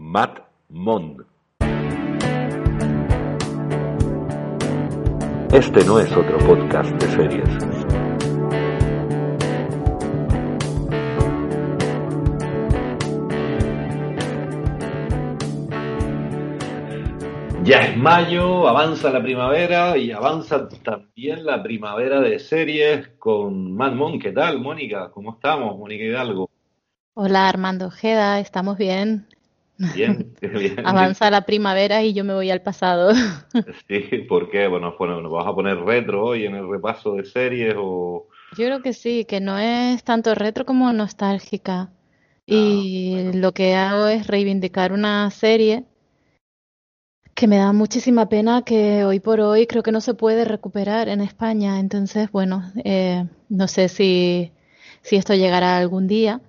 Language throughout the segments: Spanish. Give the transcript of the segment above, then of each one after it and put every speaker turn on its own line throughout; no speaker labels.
Matt Mond. Este no es otro podcast de series. Ya es mayo, avanza la primavera y avanza también la primavera de series con Matt Mond. ¿Qué tal, Mónica? ¿Cómo estamos, Mónica Hidalgo?
Hola, Armando Ojeda, ¿estamos bien?
Bien, bien.
Avanza la primavera y yo me voy al pasado.
Sí, ¿por qué? Bueno, bueno, ¿nos vas a poner retro hoy en el repaso de series o...?
Yo creo que sí, que no es tanto retro como nostálgica. Y lo que hago es reivindicar una serie que me da muchísima pena que hoy por hoy creo que no se puede recuperar en España. Entonces, bueno, eh, no sé si, si esto llegará algún día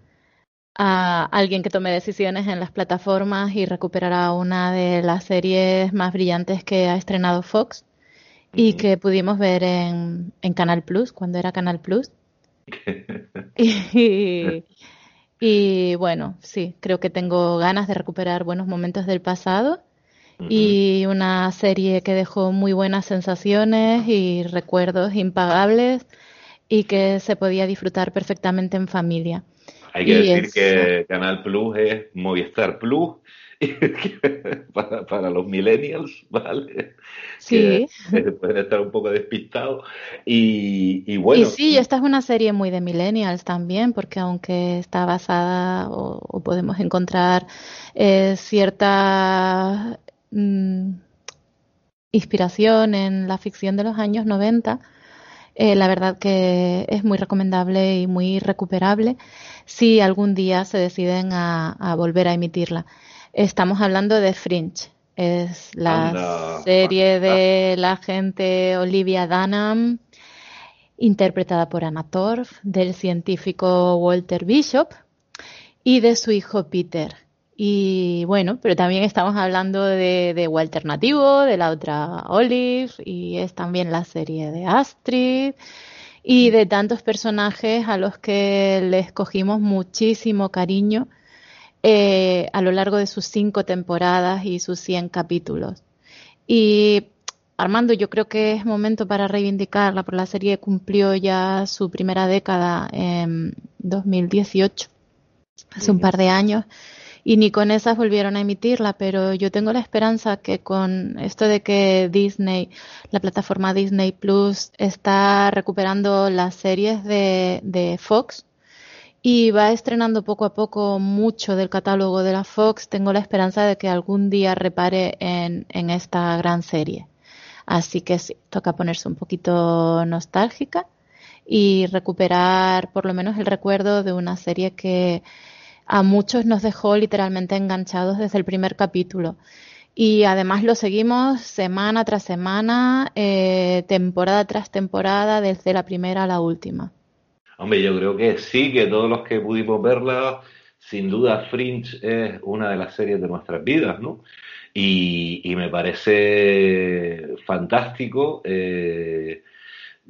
a alguien que tome decisiones en las plataformas y recuperará una de las series más brillantes que ha estrenado Fox y que pudimos ver en, en Canal Plus, cuando era Canal Plus. y, y bueno, sí, creo que tengo ganas de recuperar buenos momentos del pasado y una serie que dejó muy buenas sensaciones y recuerdos impagables y que se podía disfrutar perfectamente en familia.
Hay que decir
es-
que Canal Plus es Movistar Plus para, para los millennials, ¿vale?
Sí.
Que pueden estar un poco despistados. Y, y bueno,
y sí, esta es una serie muy de millennials también, porque aunque está basada o, o podemos encontrar eh, cierta mm, inspiración en la ficción de los años 90, eh, la verdad que es muy recomendable y muy recuperable si algún día se deciden a, a volver a emitirla. Estamos hablando de Fringe. Es la
Anda.
serie de la gente Olivia Dunham, interpretada por Anna Torf, del científico Walter Bishop y de su hijo Peter. Y bueno, pero también estamos hablando de, de Walter Nativo, de la otra Olive, y es también la serie de Astrid, y de tantos personajes a los que les cogimos muchísimo cariño eh, a lo largo de sus cinco temporadas y sus 100 capítulos. Y Armando, yo creo que es momento para reivindicarla, porque la serie cumplió ya su primera década en 2018, hace un par de años, y ni con esas volvieron a emitirla, pero yo tengo la esperanza que con esto de que Disney, la plataforma Disney Plus, está recuperando las series de, de Fox, y va estrenando poco a poco mucho del catálogo de la Fox, tengo la esperanza de que algún día repare en, en esta gran serie. Así que sí, toca ponerse un poquito nostálgica y recuperar por lo menos el recuerdo de una serie que a muchos nos dejó literalmente enganchados desde el primer capítulo. Y además lo seguimos semana tras semana, eh, temporada tras temporada, desde la primera a la última.
Hombre, yo creo que sí, que todos los que pudimos verla, sin duda Fringe es una de las series de nuestras vidas, ¿no? Y, me parece fantástico. eh,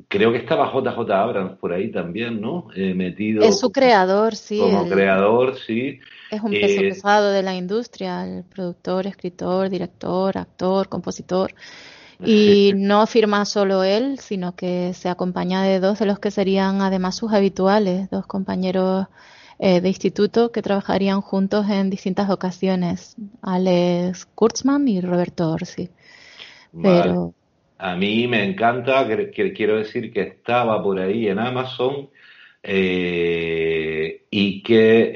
creo que estaba JJ Abrams por ahí también, ¿no? Eh, metido
Es su creador, sí.
como
el-
creador, sí.
Es un peso
Eh,
pesado de la industria, el productor, escritor, director, actor, compositor. Y no firma solo él, sino que se acompaña de dos de los que serían además sus habituales, dos compañeros eh, de instituto que trabajarían juntos en distintas ocasiones, Alex Kurtzman y Roberto Orsi.
Vale.
Pero
A mí me encanta, que, que quiero decir que estaba por ahí en Amazon eh, y que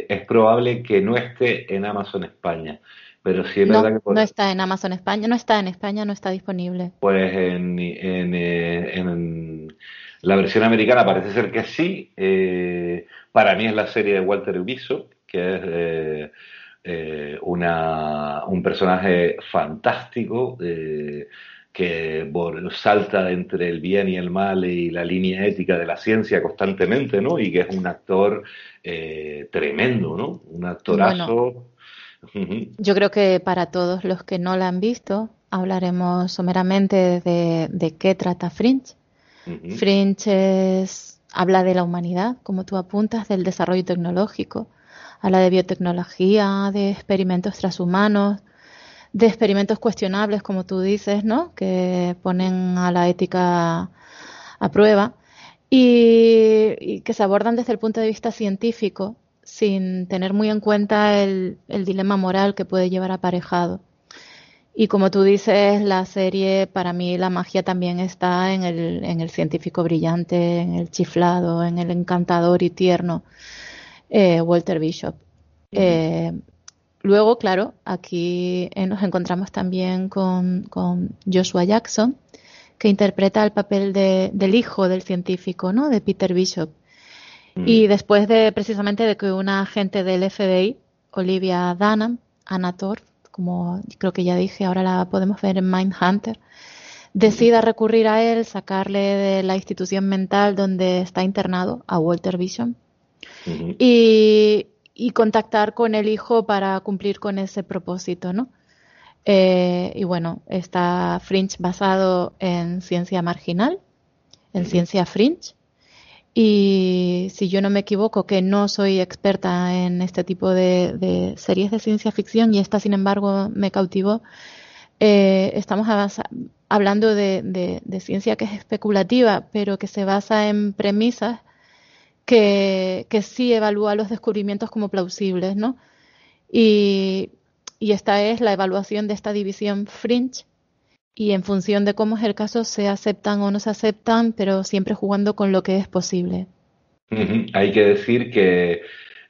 eh, es probable que no esté en Amazon España. Pero sí es
no,
verdad que por-
no está en Amazon España, no está en España, no está disponible.
pues en, en, eh, en la versión americana parece ser que sí. Eh, para mí es la serie de Walter Bishop, que es eh, eh, una, un personaje fantástico que salta entre el bien y el mal y la línea ética de la ciencia constantemente, ¿no? Y que es un actor tremendo, ¿no? Un actorazo.
Yo creo que para todos los que no la han visto, hablaremos someramente de, qué trata Fringe. Fringe es, habla de la humanidad, como tú apuntas, del desarrollo tecnológico, habla de biotecnología, de experimentos transhumanos, de experimentos cuestionables, como tú dices, ¿no? Que ponen a la ética a prueba y, que se abordan desde el punto de vista científico sin tener muy en cuenta el dilema moral que puede llevar aparejado. Y como tú dices, la serie, para mí la magia también está en el, en el científico brillante, en el chiflado, en el encantador y tierno eh, Walter Bishop. Eh, luego, claro, aquí eh, nos encontramos también con, Joshua Jackson, que interpreta el papel de, del hijo del científico, ¿no? De Peter Bishop. Y después de precisamente de que una agente del FBI, Olivia Dunham, Anator, como creo que ya dije, ahora la podemos ver en Mindhunter, decida recurrir a él, sacarle de la institución mental donde está internado, a Walter Vision, y, contactar con el hijo para cumplir con ese propósito, ¿no? Eh, y bueno, está Fringe basado en ciencia marginal, en ciencia fringe, y si yo no me equivoco, que no soy experta en este tipo de, series de ciencia ficción y esta, sin embargo, me cautivó, eh, estamos hablando de, ciencia que es especulativa, pero que se basa en premisas que, que sí evalúa los descubrimientos como plausibles, ¿no? Y, y esta es la evaluación de esta división fringe y en función de cómo es el caso se aceptan o no se aceptan, pero siempre jugando con lo que es posible.
Hay que decir que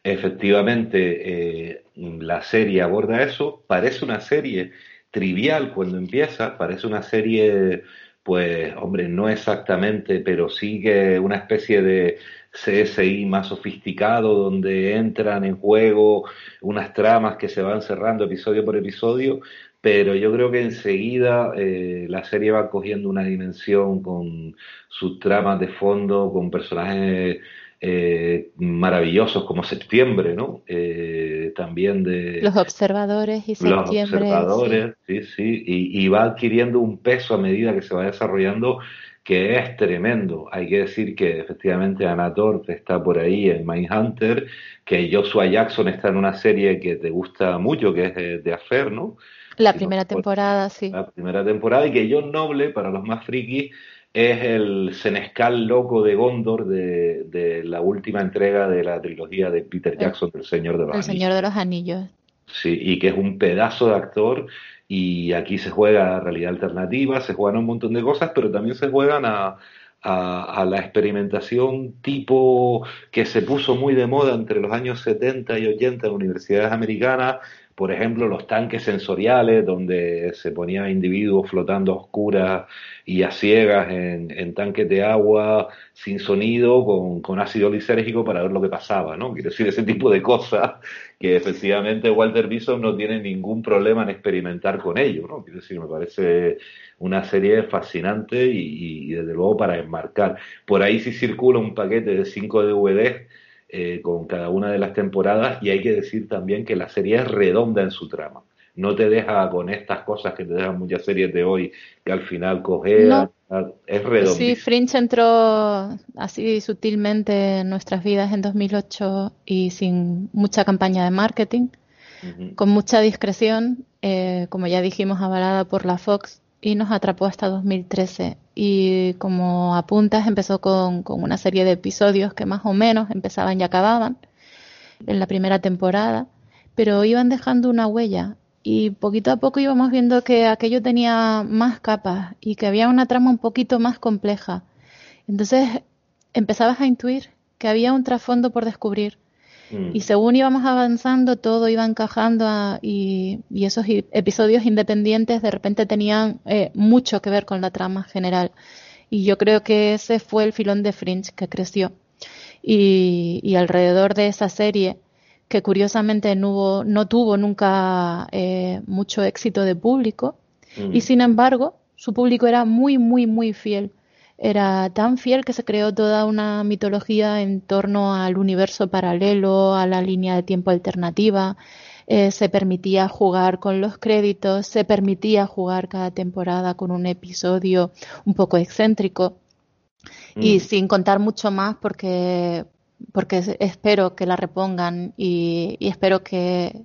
efectivamente eh, la serie aborda eso, parece una serie trivial cuando empieza, parece una serie, pues, hombre, no exactamente, pero sigue una especie de CSI más sofisticado, donde entran en juego unas tramas que se van cerrando episodio por episodio, pero yo creo que enseguida eh, la serie va cogiendo una dimensión con sus tramas de fondo, con personajes eh, maravillosos como Septiembre, ¿no? Eh, también de...
Los observadores y Septiembre.
Los observadores, sí, sí, y, va adquiriendo un peso a medida que se va desarrollando que es tremendo. Hay que decir que efectivamente Anna está por ahí en Mindhunter, que Joshua Jackson está en una serie que te gusta mucho, que es de Affair, ¿no?
La primera temporada, sí.
La primera temporada y que John Noble, para los más frikis, es el senescal loco de Gondor de, la última entrega de la trilogía de Peter Jackson, El Señor de los
Anillos. El Señor de los Anillos.
Sí, y que es un pedazo de actor y aquí se juega realidad alternativa, se juegan un montón de cosas, pero también se juegan a, a, la experimentación tipo que se puso muy de moda entre los años 70 y 80 en universidades americanas, por ejemplo, los tanques sensoriales, donde se ponían individuos flotando a oscuras y a ciegas en, tanques de agua sin sonido, con, ácido lisérgico para ver lo que pasaba, ¿no? Quiero decir, ese tipo de cosas que efectivamente Walter Bison no tiene ningún problema en experimentar con ello, ¿no? Quiero decir, me parece una serie fascinante y, y desde luego para enmarcar. Por ahí sí circula un paquete de 5 DVDs eh, con cada una de las temporadas y hay que decir también que la serie es redonda en su trama. No te deja con estas cosas que te dejan muchas series de hoy que al final coge es redonda.
Sí, Fringe entró así sutilmente en nuestras vidas en 2008 y sin mucha campaña de marketing, con mucha discreción, eh, como ya dijimos, avalada por la Fox y nos atrapó hasta 2013. Y como apuntas, empezó con, con, una serie de episodios que más o menos empezaban y acababan en la primera temporada, pero iban dejando una huella y poquito a poco íbamos viendo que aquello tenía más capas y que había una trama un poquito más compleja. Entonces empezabas a intuir que había un trasfondo por descubrir y mm. según íbamos avanzando, todo iba encajando y, esos episodios independientes de repente tenían eh, mucho que ver con la trama general. Y yo creo que ese fue el filón de Fringe que creció. Y, alrededor de esa serie, que curiosamente no, no tuvo nunca eh, mucho éxito de público y sin embargo su público era muy, muy, muy fiel. Era tan fiel que se creó toda una mitología en torno al universo paralelo, a la línea de tiempo alternativa. Eh, se permitía jugar con los créditos, se permitía jugar cada temporada con un episodio un poco excéntrico. Y mm. sin contar mucho más porque, porque espero que la repongan y, espero que,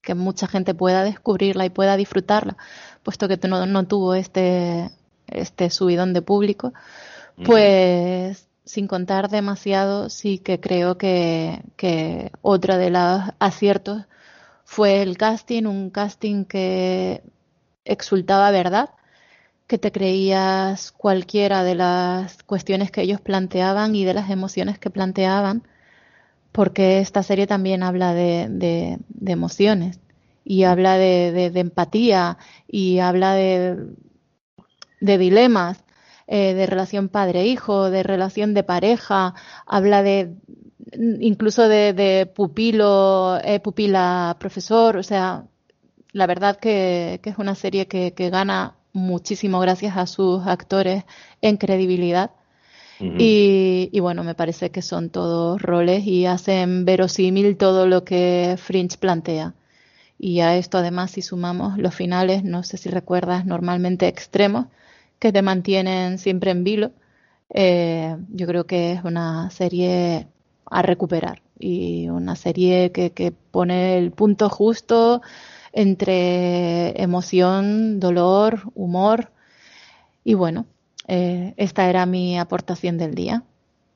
que, mucha gente pueda descubrirla y pueda disfrutarla, puesto que no, no tuvo este, este subidón de público, pues sin contar demasiado, sí que creo que, que otra de los aciertos fue el casting, un casting que exultaba verdad, que te creías cualquiera de las cuestiones que ellos planteaban y de las emociones que planteaban, porque esta serie también habla de, de, emociones y habla de, de, empatía y habla de, de dilemas, eh, de relación padre-hijo, de relación de pareja, habla de incluso de, pupilo, eh, pupila profesor, o sea, la verdad que, es una serie que, gana muchísimo gracias a sus actores en credibilidad. y, y, bueno, me parece que son todos roles y hacen verosímil todo lo que Fringe plantea. Y a esto además si sumamos los finales, no sé si recuerdas, normalmente extremos, que te mantienen siempre en vilo. Eh, yo creo que es una serie a recuperar y una serie que, que pone el punto justo entre emoción, dolor, humor y bueno, eh, esta era mi aportación del día.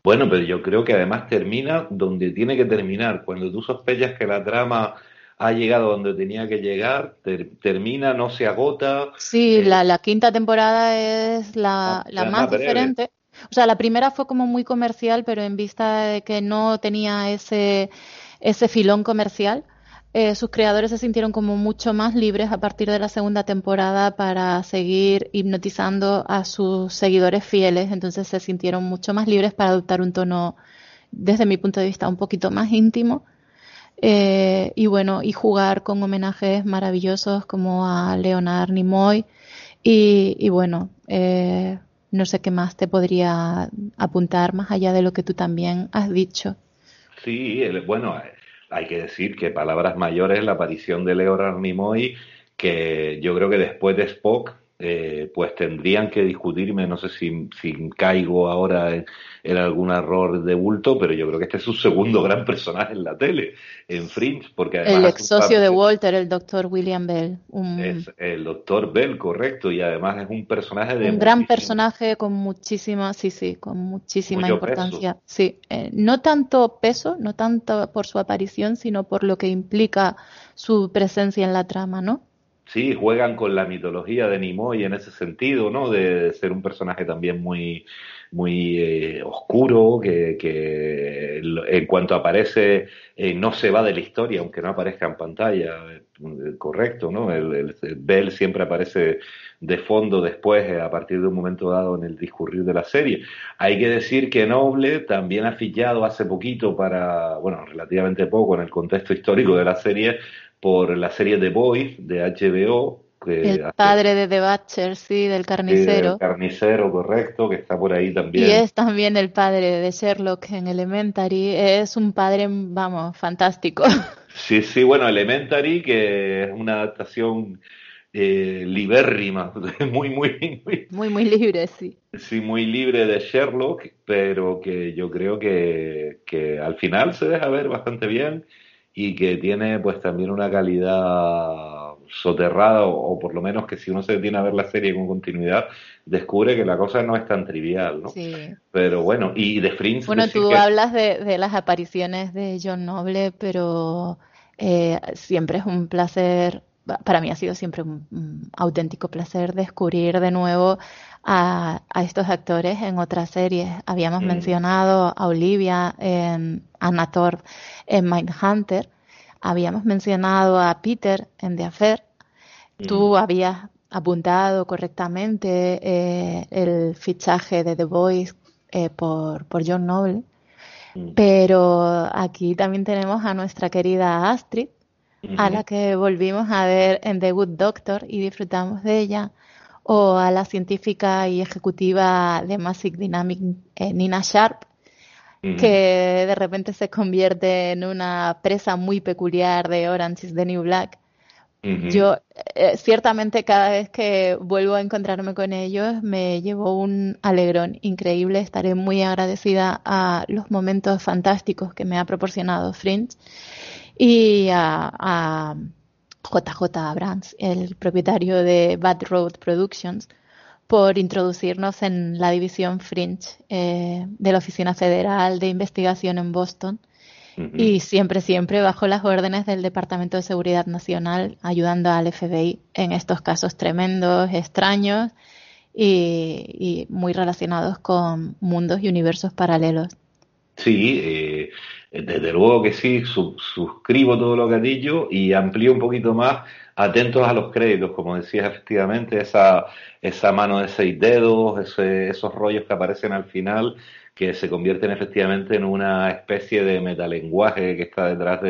Bueno, pero yo creo que además termina donde tiene que terminar. Cuando tú sospechas que la trama ha llegado donde tenía que llegar, termina, no se agota.
Sí, eh, la, quinta temporada es la, la más, diferente. O sea, la primera fue como muy comercial, pero en vista de que no tenía ese, ese filón comercial, eh, sus creadores se sintieron como mucho más libres a partir de la segunda temporada para seguir hipnotizando a sus seguidores fieles. Entonces se sintieron mucho más libres para adoptar un tono, desde mi punto de vista, un poquito más íntimo eh, y bueno, y jugar con homenajes maravillosos como a Leonard Nimoy. Y, y bueno, eh, no sé qué más te podría apuntar más allá de lo que tú también has dicho.
Sí, bueno, hay que decir que palabras mayores, la aparición de Leonard Nimoy, que yo creo que después de Spock eh, pues tendrían que discutirme, no sé si, si caigo ahora en, algún error de bulto, pero yo creo que este es su segundo gran personaje en la tele, en Fringe, porque además...
El ex socio de Walter, el doctor William Bell.
Es el doctor Bell, correcto, y además es un personaje de...
Un gran personaje con muchísima, sí, sí, con muchísima importancia. Sí, eh, no tanto peso, no tanto por su aparición, sino por lo que implica su presencia en la trama, ¿no?
Sí, juegan con la mitología de Nimoy en ese sentido, ¿no? De ser un personaje también muy, muy eh, oscuro, que, en cuanto aparece eh, no se va de la historia, aunque no aparezca en pantalla, eh, correcto, ¿no? El, el, Bell siempre aparece de fondo después, a partir de un momento dado en el discurrir de la serie. Hay que decir que Noble también ha fichado hace poquito para, bueno, relativamente poco en el contexto histórico de la serie, por la serie The Boys de HBO.
el padre de The Butcher, sí, del carnicero.
carnicero, correcto, que está por ahí también.
Y es también el padre de Sherlock en Elementary. Es un padre, vamos, fantástico.
Sí, sí, bueno, Elementary, que es una adaptación eh, libérrima, muy, muy,
muy, muy, muy libre, sí.
Sí, muy libre de Sherlock, pero que yo creo que, que al final se deja ver bastante bien y que tiene pues también una calidad soterrada o, por lo menos que si uno se detiene a ver la serie con continuidad descubre que la cosa no es tan trivial, ¿no? Sí. Pero bueno, y de Fringe...
Bueno, tú hablas de, de, las apariciones de John Noble, pero eh, siempre es un placer, para mí ha sido siempre un, auténtico placer descubrir de nuevo a, a, estos actores en otras series. Habíamos mm. mencionado a Olivia en Anna Thor en Mindhunter. Habíamos mencionado a Peter en The Affair. Tú mm. habías apuntado correctamente eh, el fichaje de The Voice eh, por, por John Noble. Mm. Pero aquí también tenemos a nuestra querida Astrid, a la que volvimos a ver en The Good Doctor y disfrutamos de ella, o a la científica y ejecutiva de Massive Dynamic, eh, Nina Sharp, que de repente se convierte en una presa muy peculiar de Orange is the New Black. Yo, eh, ciertamente, cada vez que vuelvo a encontrarme con ellos, me llevo un alegrón increíble. Estaré muy agradecida a los momentos fantásticos que me ha proporcionado Fringe y a, JJ Abrams, el propietario de Bad Road Productions, por introducirnos en la división Fringe eh, de la Oficina Federal de Investigación en Boston y siempre, siempre bajo las órdenes del Departamento de Seguridad Nacional, ayudando al FBI en estos casos tremendos, extraños y, muy relacionados con mundos y universos paralelos.
Sí, eh, desde luego que sí, suscribo todo lo que has dicho y amplío un poquito más, atentos a los créditos, como decías efectivamente, esa, esa mano de seis dedos, esos rollos que aparecen al final, que se convierten efectivamente en una especie de metalenguaje que está detrás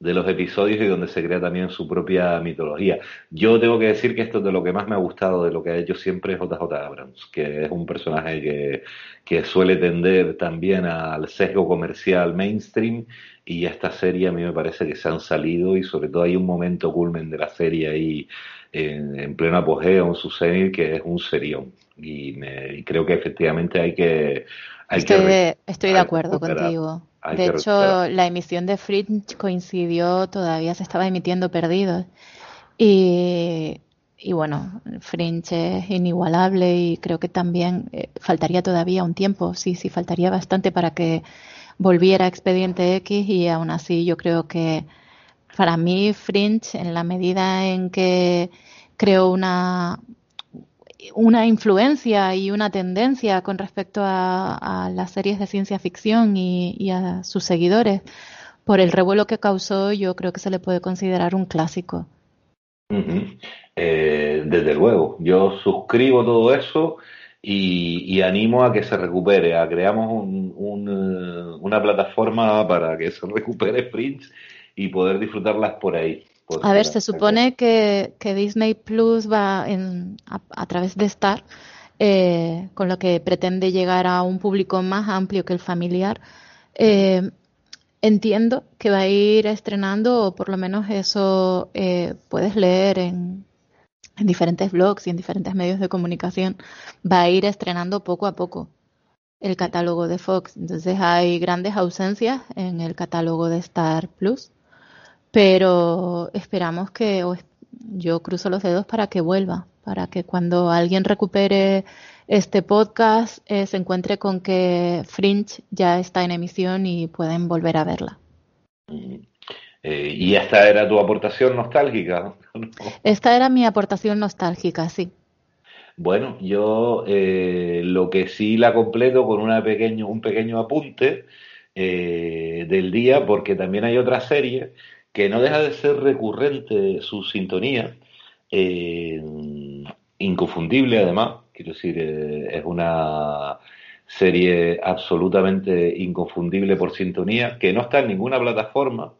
de, los episodios y donde se crea también su propia mitología. Yo tengo que decir que esto es de lo que más me ha gustado de lo que ha hecho siempre JJ Abrams, que es un personaje que, que suele tender también al sesgo comercial mainstream y esta serie a mí me parece que se han salido y sobre todo hay un momento culmen de la serie ahí en, pleno apogeo, en su cenit, que es un serión. Y, me, y creo que efectivamente hay que
estoy, de, acuerdo contigo. De hecho, la emisión de Fringe coincidió, todavía se estaba emitiendo Perdidos. Y, y bueno, Fringe es inigualable y creo que también eh, faltaría todavía un tiempo, sí, sí, faltaría bastante para que volviera Expediente X y aún así yo creo que para mí Fringe, en la medida en que creo una, una influencia y una tendencia con respecto a, las series de ciencia ficción y, a sus seguidores. Por el revuelo que causó, yo creo que se le puede considerar un clásico.
Eh, desde luego, yo suscribo todo eso y, animo a que se recupere, a creamos un, una plataforma para que se recupere Fringe y poder disfrutarlas por ahí.
A ver, se supone que, Disney Plus va a, través de Star, eh, con lo que pretende llegar a un público más amplio que el familiar. Eh, entiendo que va a ir estrenando, o por lo menos eso eh, puedes leer en, en diferentes blogs y en diferentes medios de comunicación, va a ir estrenando poco a poco el catálogo de Fox. Entonces hay grandes ausencias en el catálogo de Star Plus pero esperamos que, yo cruzo los dedos para que vuelva, para que cuando alguien recupere este podcast eh, se encuentre con que Fringe ya está en emisión y pueden volver a verla.
Eh, y esta era tu aportación nostálgica.
Esta era mi aportación nostálgica, sí.
Bueno, yo eh, lo que sí la completo con una pequeño, un pequeño apunte del día, porque también hay otra serie que no deja de ser recurrente su sintonía, eh, inconfundible además, quiero decir, eh, es una serie absolutamente inconfundible por sintonía, que no está en ninguna plataforma,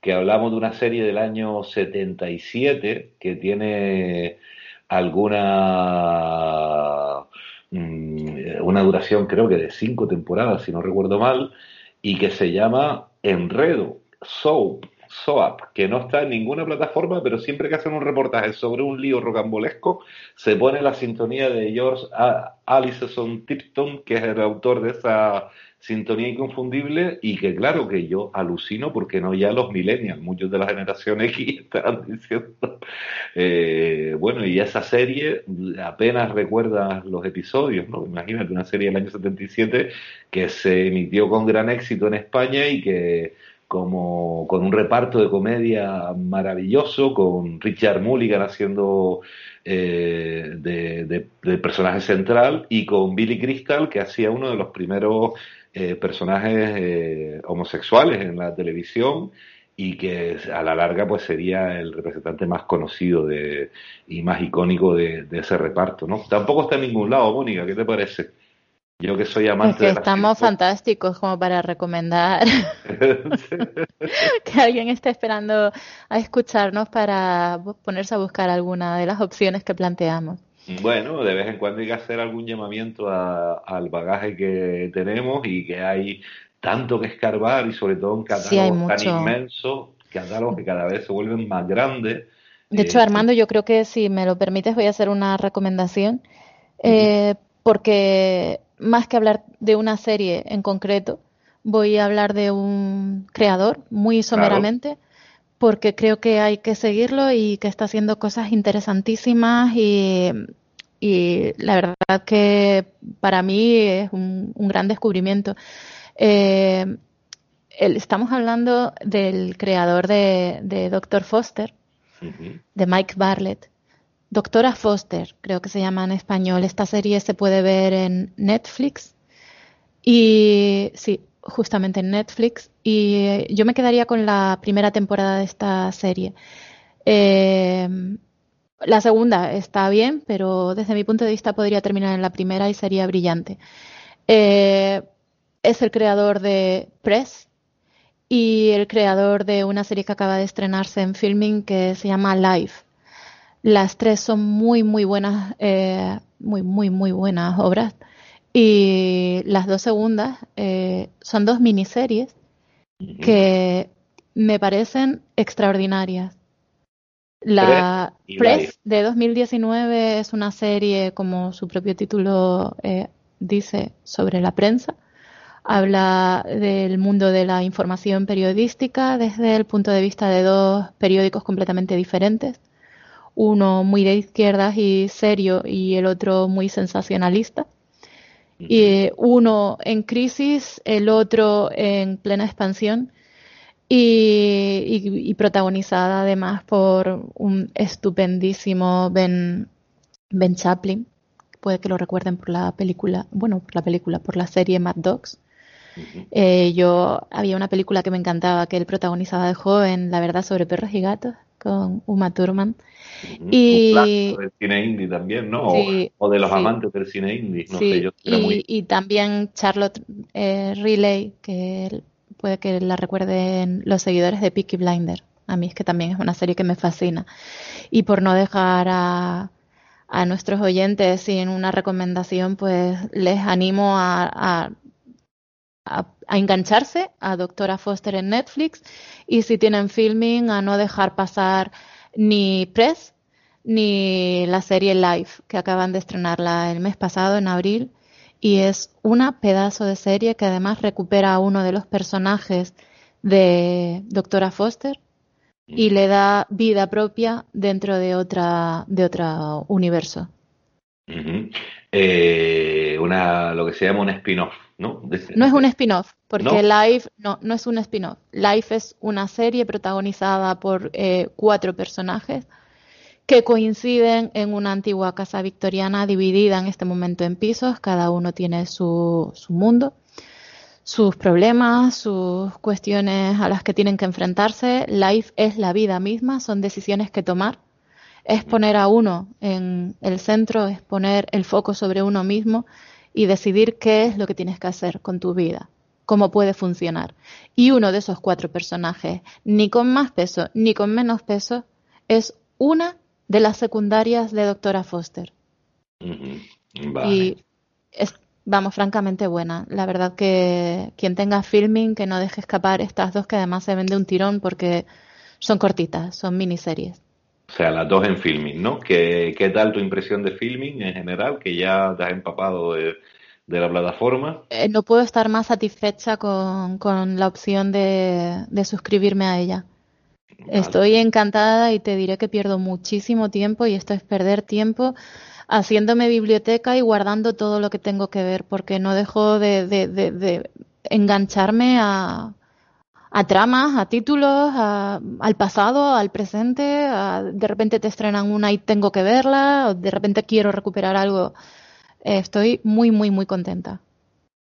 que hablamos de una serie del año 77 que tiene alguna mm, una duración creo que de cinco temporadas, si no recuerdo mal, y que se llama Enredo, Soap, SOAP, que no está en ninguna plataforma, pero siempre que hacen un reportaje sobre un lío rocambolesco, se pone la sintonía de George Allison Tipton, que es el autor de esa sintonía inconfundible, y que claro que yo alucino porque no ya los millennials, muchos de la generación X están diciendo, eh, bueno, y esa serie apenas recuerda los episodios, ¿no? Imagínate una serie del año 77 que se emitió con gran éxito en España y que como con un reparto de comedia maravilloso, con Richard Mulligan haciendo eh, de, personaje central y con Billy Crystal, que hacía uno de los primeros eh, personajes eh, homosexuales en la televisión y que a la larga pues sería el representante más conocido de, y más icónico de, ese reparto, ¿no? Tampoco está en ningún lado, Mónica, ¿qué te parece? Yo que soy amante
es que
de
estamos fantásticos como para recomendar que alguien esté esperando a escucharnos para ponerse a buscar alguna de las opciones que planteamos.
Bueno, de vez en cuando hay que hacer algún llamamiento al bagaje que tenemos y que hay tanto que escarbar y sobre todo un catálogo tan inmenso, catálogos que cada vez se vuelven más grandes.
De hecho, eh, Armando, yo creo que si me lo permites voy a hacer una recomendación, eh, porque más que hablar de una serie en concreto, voy a hablar de un creador muy someramente. porque creo que hay que seguirlo y que está haciendo cosas interesantísimas y, la verdad que para mí es un gran descubrimiento. Eh, estamos hablando del creador de, de Doctor Foster, de Mike Barlett. Doctora Foster, creo que se llama en español. Esta serie se puede ver en Netflix. Y sí, justamente en Netflix. Y eh, yo me quedaría con la primera temporada de esta serie. Eh, la segunda está bien, pero desde mi punto de vista podría terminar en la primera y sería brillante. Eh, es el creador de Press y el creador de una serie que acaba de estrenarse en filming que se llama Live. Las tres son muy, muy buenas, eh, muy, muy, muy buenas obras. Y las dos segundas eh, son dos miniseries que me parecen extraordinarias. La Press, de 2019 es una serie, como su propio título eh, dice, sobre la prensa habla del mundo de la información periodística desde el punto de vista de dos periódicos completamente diferentes, uno muy de izquierdas y serio y el otro muy sensacionalista. Y uno en crisis, el otro en plena expansión y, protagonizada además por un estupendísimo Ben, ben Chaplin. Puede que lo recuerden por la película, bueno, por la película, por la serie Mad Dogs eh, yo había una película que me encantaba que él protagonizaba de joven, La verdad sobre perros y gatos, con Uma Thurman.
Y del cine indie también, ¿no? o, de los amantes del cine indie, no sé, yo
y, y, también Charlotte eh, Riley, que puede que la recuerden los seguidores de Peaky Blinder. A mí es que también es una serie que me fascina. Y por no dejar a, a nuestros oyentes sin una recomendación, pues les animo a a, engancharse a Doctora Foster en Netflix y si tienen filming a no dejar pasar ni Press ni la serie Live que acaban de estrenarla el mes pasado en abril y es una pedazo de serie que además recupera a uno de los personajes de Doctora Foster y le da vida propia dentro de otra de otro universo.
Eh, una lo que se llama un spin-off ¿no?
No es un spin-off, porque Life no, no es un spin-off. Life es una serie protagonizada por eh, cuatro personajes que coinciden en una antigua casa victoriana dividida en este momento en pisos. Cada uno tiene su, su mundo, sus problemas, sus cuestiones a las que tienen que enfrentarse. Life es la vida misma, son decisiones que tomar. Es poner a uno en el centro, es poner el foco sobre uno mismo y decidir qué es lo que tienes que hacer con tu vida, cómo puede funcionar. Y uno de esos cuatro personajes, ni con más peso ni con menos peso, es una de las secundarias de Doctora Foster. Y es, vamos, francamente buena. La verdad que quien tenga filming, que no deje escapar estas dos que además se ven de un tirón porque son cortitas, son miniseries.
O sea, las dos en filming, ¿no? ¿Qué, qué tal tu impresión de filming en general? Que ya te has empapado de, la plataforma.
Eh, no puedo estar más satisfecha con, la opción de, suscribirme a ella. Estoy encantada y te diré que pierdo muchísimo tiempo y esto es perder tiempo haciéndome biblioteca y guardando todo lo que tengo que ver porque no dejo de engancharme a, a tramas, a títulos, al pasado, al presente, de repente te estrenan una y tengo que verla, o de repente quiero recuperar algo. Eh, estoy muy, muy, muy contenta.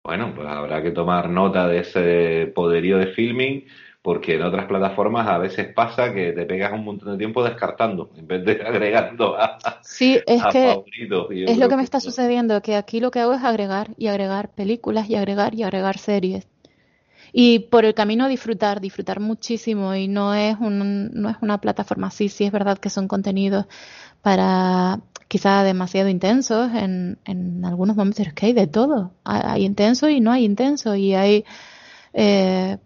Bueno, pues habrá que tomar nota de ese poderío de filming, porque en otras plataformas a veces pasa que te pegas un montón de tiempo descartando en vez de agregando a,
sí, es que Es lo que me está sucediendo, que aquí lo que hago es agregar y agregar películas y agregar y agregar series. Y por el camino disfrutar, disfrutar muchísimo. Y no es, un, no es una plataforma así, sí es verdad que son contenidos para quizá demasiado intensos en, en algunos momentos, es que hay de todo, hay, intenso y no hay intenso. Y hay eh,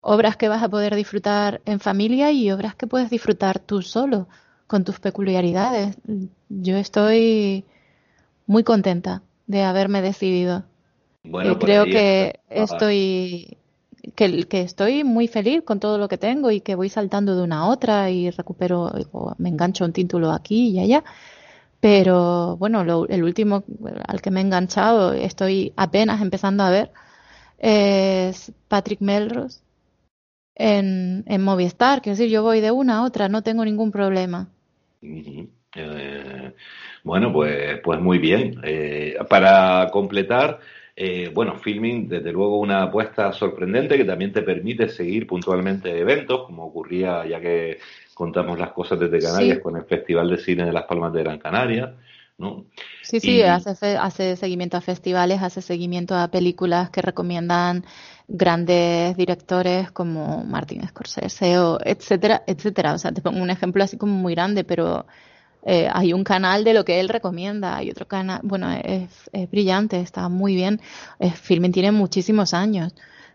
obras que vas a poder disfrutar en familia y obras que puedes disfrutar tú solo, con tus peculiaridades. Yo estoy muy contenta de haberme decidido. Bueno, pues creo que estoy que, que, estoy muy feliz con todo lo que tengo y que voy saltando de una a otra y recupero, me engancho un título aquí y allá. Pero bueno, el último al que me he enganchado, estoy apenas empezando a ver, es Patrick Melrose, en, en Movistar. Quiero decir, yo voy de una a otra, no tengo ningún problema.
Eh, bueno, pues, pues muy bien. Eh, para completar, eh, bueno, Filming, desde luego una apuesta sorprendente que también te permite seguir puntualmente eventos, como ocurría ya que contamos las cosas desde Canarias con el Festival de Cine de las Palmas de Gran Canaria. ¿no?
Sí, sí, hace, hace seguimiento a festivales, hace seguimiento a películas que recomiendan grandes directores como Martin Scorsese o etcétera, etcétera. O sea, te pongo un ejemplo así como muy grande, pero eh, hay un canal de lo que él recomienda, hay otro canal, bueno, es, brillante, está muy bien. El filming tiene muchísimos años,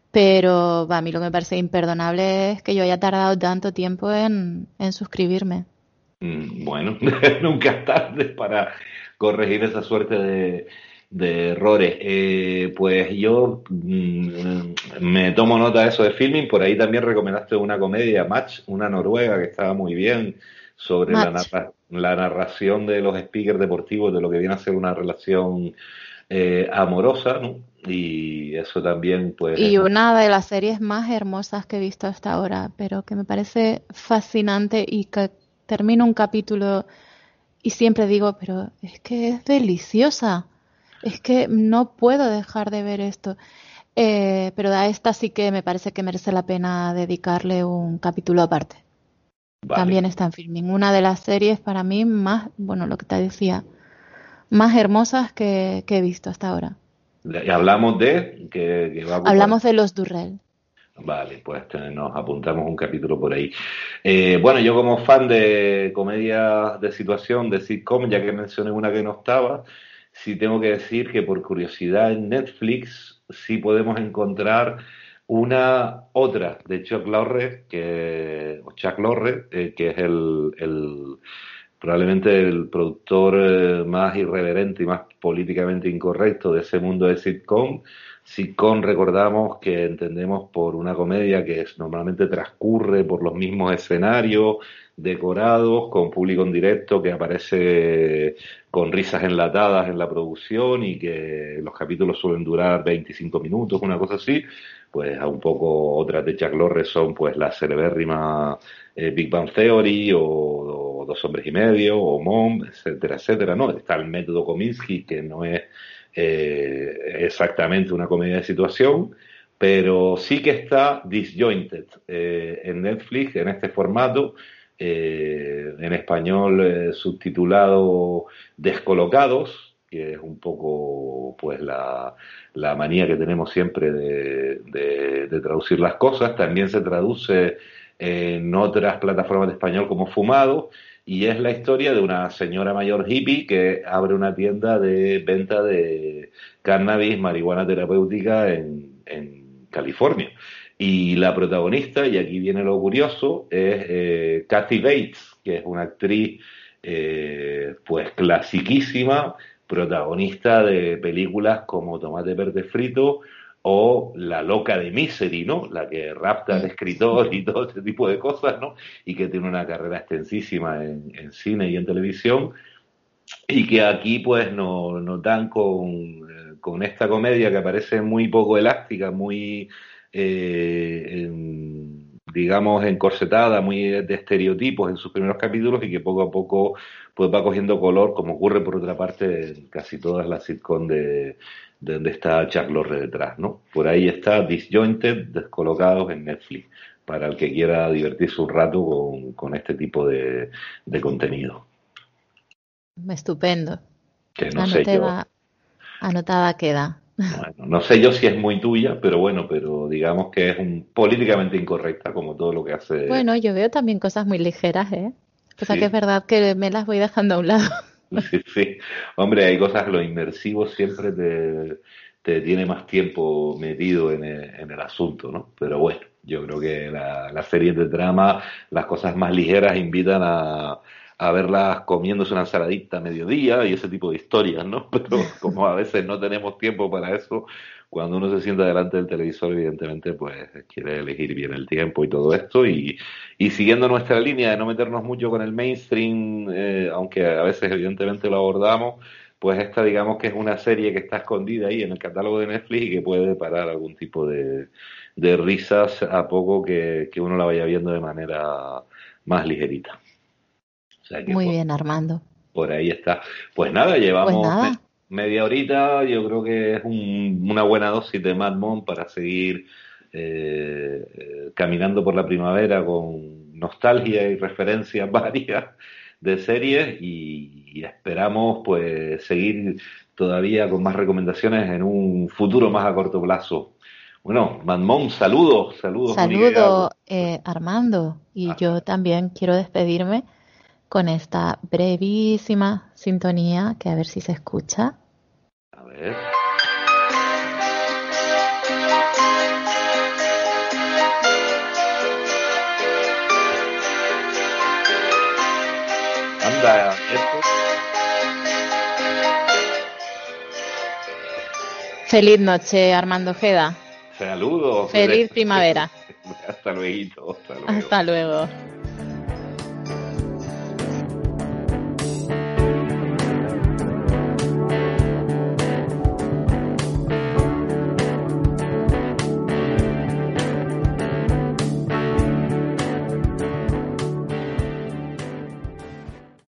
pero a mí lo que me parece imperdonable es que yo haya tardado tanto tiempo en, suscribirme.
Mm, bueno, nunca es tarde para corregir esa suerte de, de errores. Eh, pues yo mm, me tomo nota de eso de filming. Por ahí también recomendaste una comedia, Match, una noruega que estaba muy bien sobre la, la, narración de los speakers deportivos de lo que viene a ser una relación eh, amorosa, ¿no? Y eso también, pues.
Y una de las series más hermosas que he visto hasta ahora, pero que me parece fascinante y que termino un capítulo y siempre digo, pero es que es deliciosa es que no puedo dejar de ver esto. Eh, pero a esta sí que me parece que merece la pena dedicarle un capítulo aparte. También está en filming. Una de las series para mí más, bueno, lo que te decía, más hermosas que, he visto hasta ahora.
Y hablamos de que,
hablamos de los Durrell.
Vale, pues nos apuntamos un capítulo por ahí. Eh, bueno, yo como fan de comedias de situación, de sitcom, ya que mencioné una que no estaba, sí tengo que decir que por curiosidad en Netflix sí podemos encontrar una otra de Chuck Lorre, que, Chuck Lorre, eh, que es el, probablemente el productor eh, más irreverente y más políticamente incorrecto de ese mundo de sitcom. Sitcom recordamos que entendemos por una comedia que es, normalmente transcurre por los mismos escenarios, decorados, con público en directo que aparece con risas enlatadas en la producción y que los capítulos suelen durar 25 minutos, una cosa así, pues a un poco otras de Chuck Lorre son pues la celebérrima eh, Big Bang Theory o, Dos Hombres y Medio o Mom, etcétera, etcétera, ¿no? Está el método Kominsky que no es eh, exactamente una comedia de situación, pero sí que está Disjointed eh, en Netflix en este formato eh, en español eh, subtitulado Descolocados, que es un poco pues la, manía que tenemos siempre de, traducir las cosas. También se traduce en otras plataformas de español como Fumado y es la historia de una señora mayor hippie que abre una tienda de venta de cannabis, marihuana terapéutica en California. Y la protagonista, y aquí viene lo curioso, es eh, Kathy Bates, que es una actriz eh, pues clasiquísima, protagonista de películas como Tomate Verde Frito o La loca de Misery, ¿no? La que rapta al escritor y todo este tipo de cosas, ¿no? Y que tiene una carrera extensísima en, cine y en televisión y que aquí pues nos no dan con, eh, con esta comedia que parece muy poco elástica, muy eh, digamos, encorsetada, muy de estereotipos en sus primeros capítulos y que poco a poco pues va cogiendo color, como ocurre por otra parte en casi todas las sitcoms de, donde está Chuck Lorre detrás, ¿no? Por ahí está Disjointed, descolocados en Netflix. para el que quiera divertirse un rato con, este tipo de, contenido.
Estupendo.
Que no sé yo.
Anotada queda.
Bueno, no sé yo si es muy tuya, pero bueno, pero digamos que es un, políticamente incorrecta como todo lo que hace.
Bueno, yo veo también cosas muy ligeras, ¿eh? O sea que es verdad que me las voy dejando a un lado.
Sí, sí. Hombre, hay cosas, lo inmersivo siempre te, te tiene más tiempo metido en el, asunto, ¿no? Pero bueno, yo creo que las la series de drama, las cosas más ligeras invitan a, a verlas comiéndose una ensaladita a mediodía y ese tipo de historias, ¿no? Pero como a veces no tenemos tiempo para eso, cuando uno se sienta delante del televisor, evidentemente, pues quiere elegir bien el tiempo y todo esto. Y, y siguiendo nuestra línea de no meternos mucho con el mainstream, eh, aunque a veces evidentemente lo abordamos, pues esta digamos que es una serie que está escondida ahí en el catálogo de Netflix y que puede parar algún tipo de, de risas a poco que, que uno la vaya viendo de manera más ligerita.
Muy bien, Armando.
Por ahí está. Pues nada, llevamos pues media horita. Yo creo que es una buena dosis de Mad para seguir eh, caminando por la primavera con nostalgia y referencias varias de series y, esperamos pues seguir todavía con más recomendaciones en un futuro más a corto plazo. Bueno, Madmon, saludos, saludos.
Saludos, eh, Armando. Y ah. yo también quiero despedirme con esta brevísima sintonía que a ver si se escucha.
A ver. Anda, esto.
Feliz noche, Armando Jeda.
Saludos.
Feliz primavera.
Hasta luego. Hasta luego.
Hasta luego.